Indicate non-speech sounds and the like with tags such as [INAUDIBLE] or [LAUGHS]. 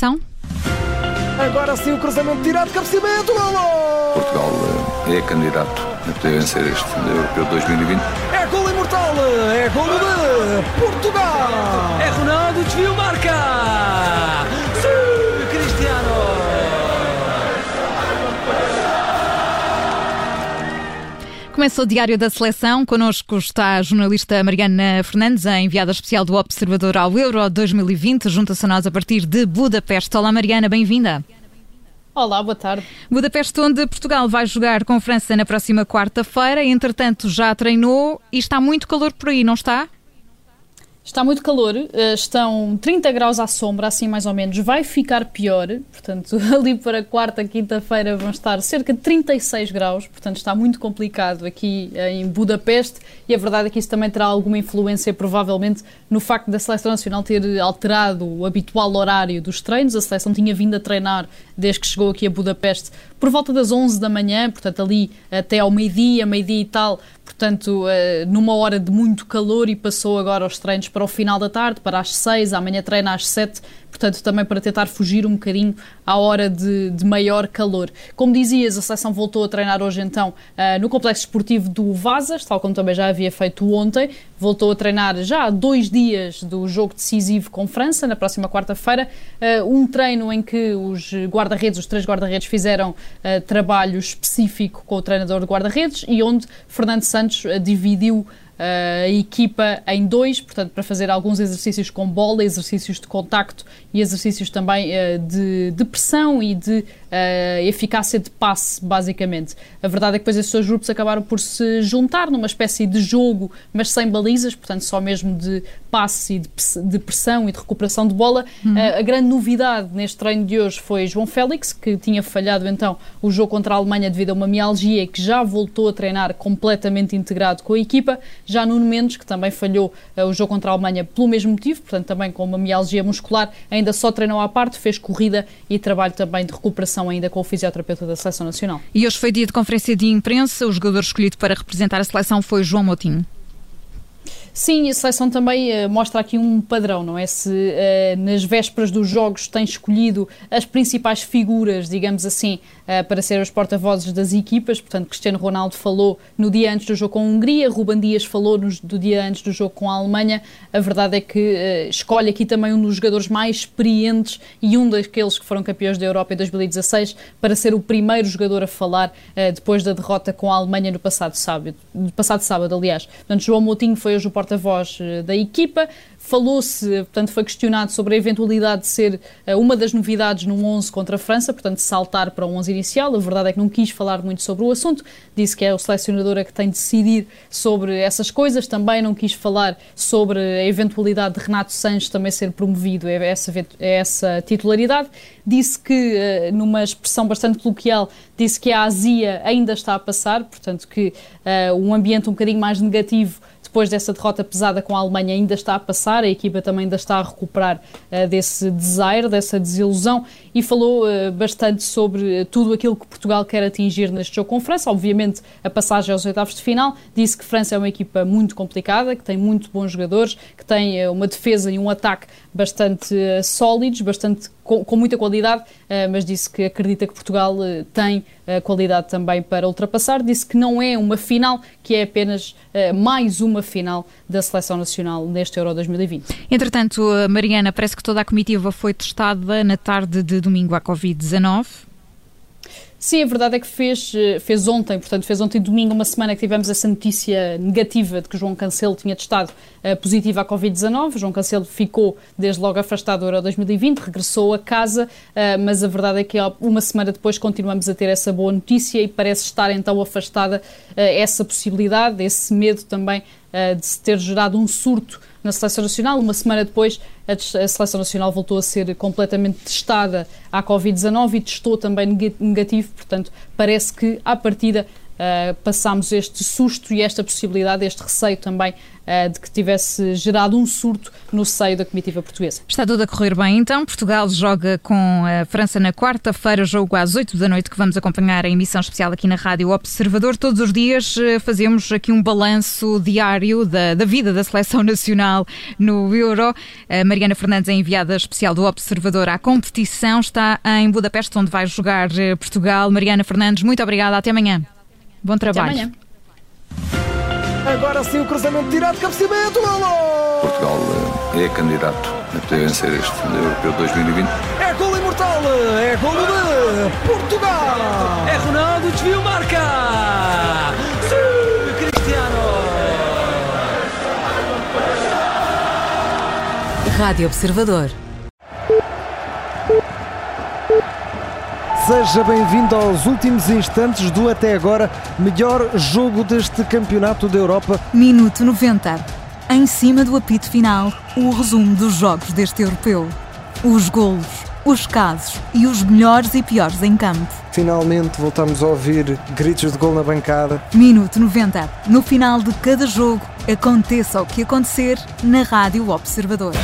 Então? Agora sim o cruzamento tirado, cabeceamento, golo! Portugal eh, é candidato a poder vencer este Europeu 2020. É golo imortal, é golo de Portugal! É Ronaldo, desvio, marca! Começa o Diário da Seleção. Connosco está a jornalista Mariana Fernandes, a enviada especial do Observador ao Euro 2020. Junta-se a nós a partir de Budapeste. Olá, Mariana, bem-vinda. Olá, boa tarde. Budapeste, onde Portugal vai jogar com França na próxima quarta-feira. Entretanto, já treinou e está muito calor por aí, não está? Está muito calor, eh, estão 30 graus à sombra, assim mais ou menos. Vai ficar pior, portanto, [LAUGHS] ali para quarta, quinta-feira vão estar cerca de 36 graus, portanto, está muito complicado aqui eh, em Budapeste. E a verdade é que isso também terá alguma influência, provavelmente, no facto da Seleção Nacional ter alterado o habitual horário dos treinos. A Seleção tinha vindo a treinar desde que chegou aqui a Budapeste por volta das 11 da manhã, portanto, ali até ao meio-dia, meio-dia e tal, portanto, uh, numa hora de muito calor e passou agora os treinos para o final da tarde, para as 6, amanhã treina às 7, portanto, também para tentar fugir um bocadinho à hora de, de maior calor. Como dizias, a seleção voltou a treinar hoje então uh, no complexo esportivo do Vazas, tal como também já havia feito ontem, voltou a treinar já há dois dias do jogo decisivo com França, na próxima quarta-feira, uh, um treino em que os guarda-redes, os três guarda-redes fizeram uh, trabalho específico com o treinador de guarda-redes e onde Fernando Santos dividiu a equipa em dois, portanto, para fazer alguns exercícios com bola, exercícios de contacto e exercícios também uh, de, de, pressão e de uh, eficácia de passe, basicamente. A verdade é que depois esses dois grupos acabaram por se juntar numa espécie de jogo, mas sem balizas, portanto, só mesmo de passe e de, de pressão e de recuperação de bola. Uhum. Uh, a grande novidade neste treino de hoje foi João Félix, que tinha falhado então o jogo contra a Alemanha devido a uma mialgia e que já voltou a treinar completamente integrado com a equipa. Já Nuno Mendes, que também falhou uh, o jogo contra a Alemanha pelo mesmo motivo, portanto também com uma mialgia muscular, ainda só treinou à parte, fez corrida e trabalho também de recuperação ainda com o fisioterapeuta da Seleção Nacional. E hoje foi dia de conferência de imprensa, o jogador escolhido para representar a seleção foi João Moutinho. Sim, a seleção também uh, mostra aqui um padrão, não é? Se uh, nas vésperas dos jogos tem escolhido as principais figuras, digamos assim, uh, para ser os porta-vozes das equipas, portanto, Cristiano Ronaldo falou no dia antes do jogo com a Hungria, Ruben Dias falou no, do dia antes do jogo com a Alemanha. A verdade é que escolhe aqui também um dos jogadores mais experientes e um daqueles que foram campeões da Europa em 2016 para ser o primeiro jogador a falar depois da derrota com a Alemanha no passado sábado, no passado sábado aliás. Portanto, João Moutinho foi hoje o porta-voz eh, da equipa. Falou-se, portanto, foi questionado sobre a eventualidade de ser uh, uma das novidades num 11 contra a França, portanto, saltar para o 11 inicial. A verdade é que não quis falar muito sobre o assunto, disse que é o selecionador a que tem de decidir sobre essas coisas. Também não quis falar sobre a eventualidade de Renato Sanches também ser promovido a essa, a essa titularidade. Disse que, uh, numa expressão bastante coloquial, disse que a azia ainda está a passar, portanto, que uh, um ambiente um bocadinho mais negativo depois dessa derrota pesada com a Alemanha, ainda está a passar, a equipa também ainda está a recuperar uh, desse desaire, dessa desilusão, e falou uh, bastante sobre tudo aquilo que Portugal quer atingir neste jogo com França. Obviamente, a passagem aos oitavos de final, disse que França é uma equipa muito complicada, que tem muito bons jogadores, que tem uma defesa e um ataque bastante sólidos, bastante com, com muita qualidade, mas disse que acredita que Portugal tem qualidade também para ultrapassar. Disse que não é uma final, que é apenas mais uma final da Seleção Nacional neste Euro 2020. Entretanto, Mariana, parece que toda a comitiva foi testada na tarde de domingo à Covid-19. Sim, a verdade é que fez, eh, fez ontem, portanto, fez ontem domingo, uma semana que tivemos essa notícia negativa de que João Cancelo tinha testado uh, positivo à Covid-19. João Cancelo ficou desde logo afastado do Euro 2020, regressou a casa, uh, mas a verdade é que uma semana depois continuamos a ter essa boa notícia e parece estar então afastada uh, essa possibilidade, esse medo também de se ter gerado um surto na Seleção Nacional. Uma semana depois, a, Seleção Nacional voltou a ser completamente testada à Covid-19 e testou também negativo, portanto, parece que, à partida, uh, passámos este susto e esta possibilidade, este receio também uh, de que tivesse gerado um surto no seio da comitiva portuguesa. Está tudo a correr bem então. Portugal joga com a França na quarta-feira, jogo às 8 da noite, que vamos acompanhar a emissão especial aqui na Rádio Observador. Todos os dias fazemos aqui um balanço diário da, da vida da seleção nacional no Euro. A Mariana Fernandes é enviada especial do Observador à competição, está em Budapeste, onde vai jogar Portugal. Mariana Fernandes, muito obrigada. Até amanhã. Bom trabalho. Até amanhã. Agora sim o cruzamento tirado, cabeceamento, golo! Portugal eh, é candidato a poder vencer este Europeu 2020. É golo imortal, é golo de Portugal! É Ronaldo, desvio, marca! Sim, Cristiano! Rádio Observador. Seja bem-vindo aos últimos instantes do até agora melhor jogo deste Campeonato da Europa. Minuto 90. Em cima do apito final, o resumo dos jogos deste europeu. Os golos, os casos e os melhores e piores em campo. Finalmente voltamos a ouvir gritos de gol na bancada. Minuto 90. No final de cada jogo, aconteça o que acontecer na Rádio Observador.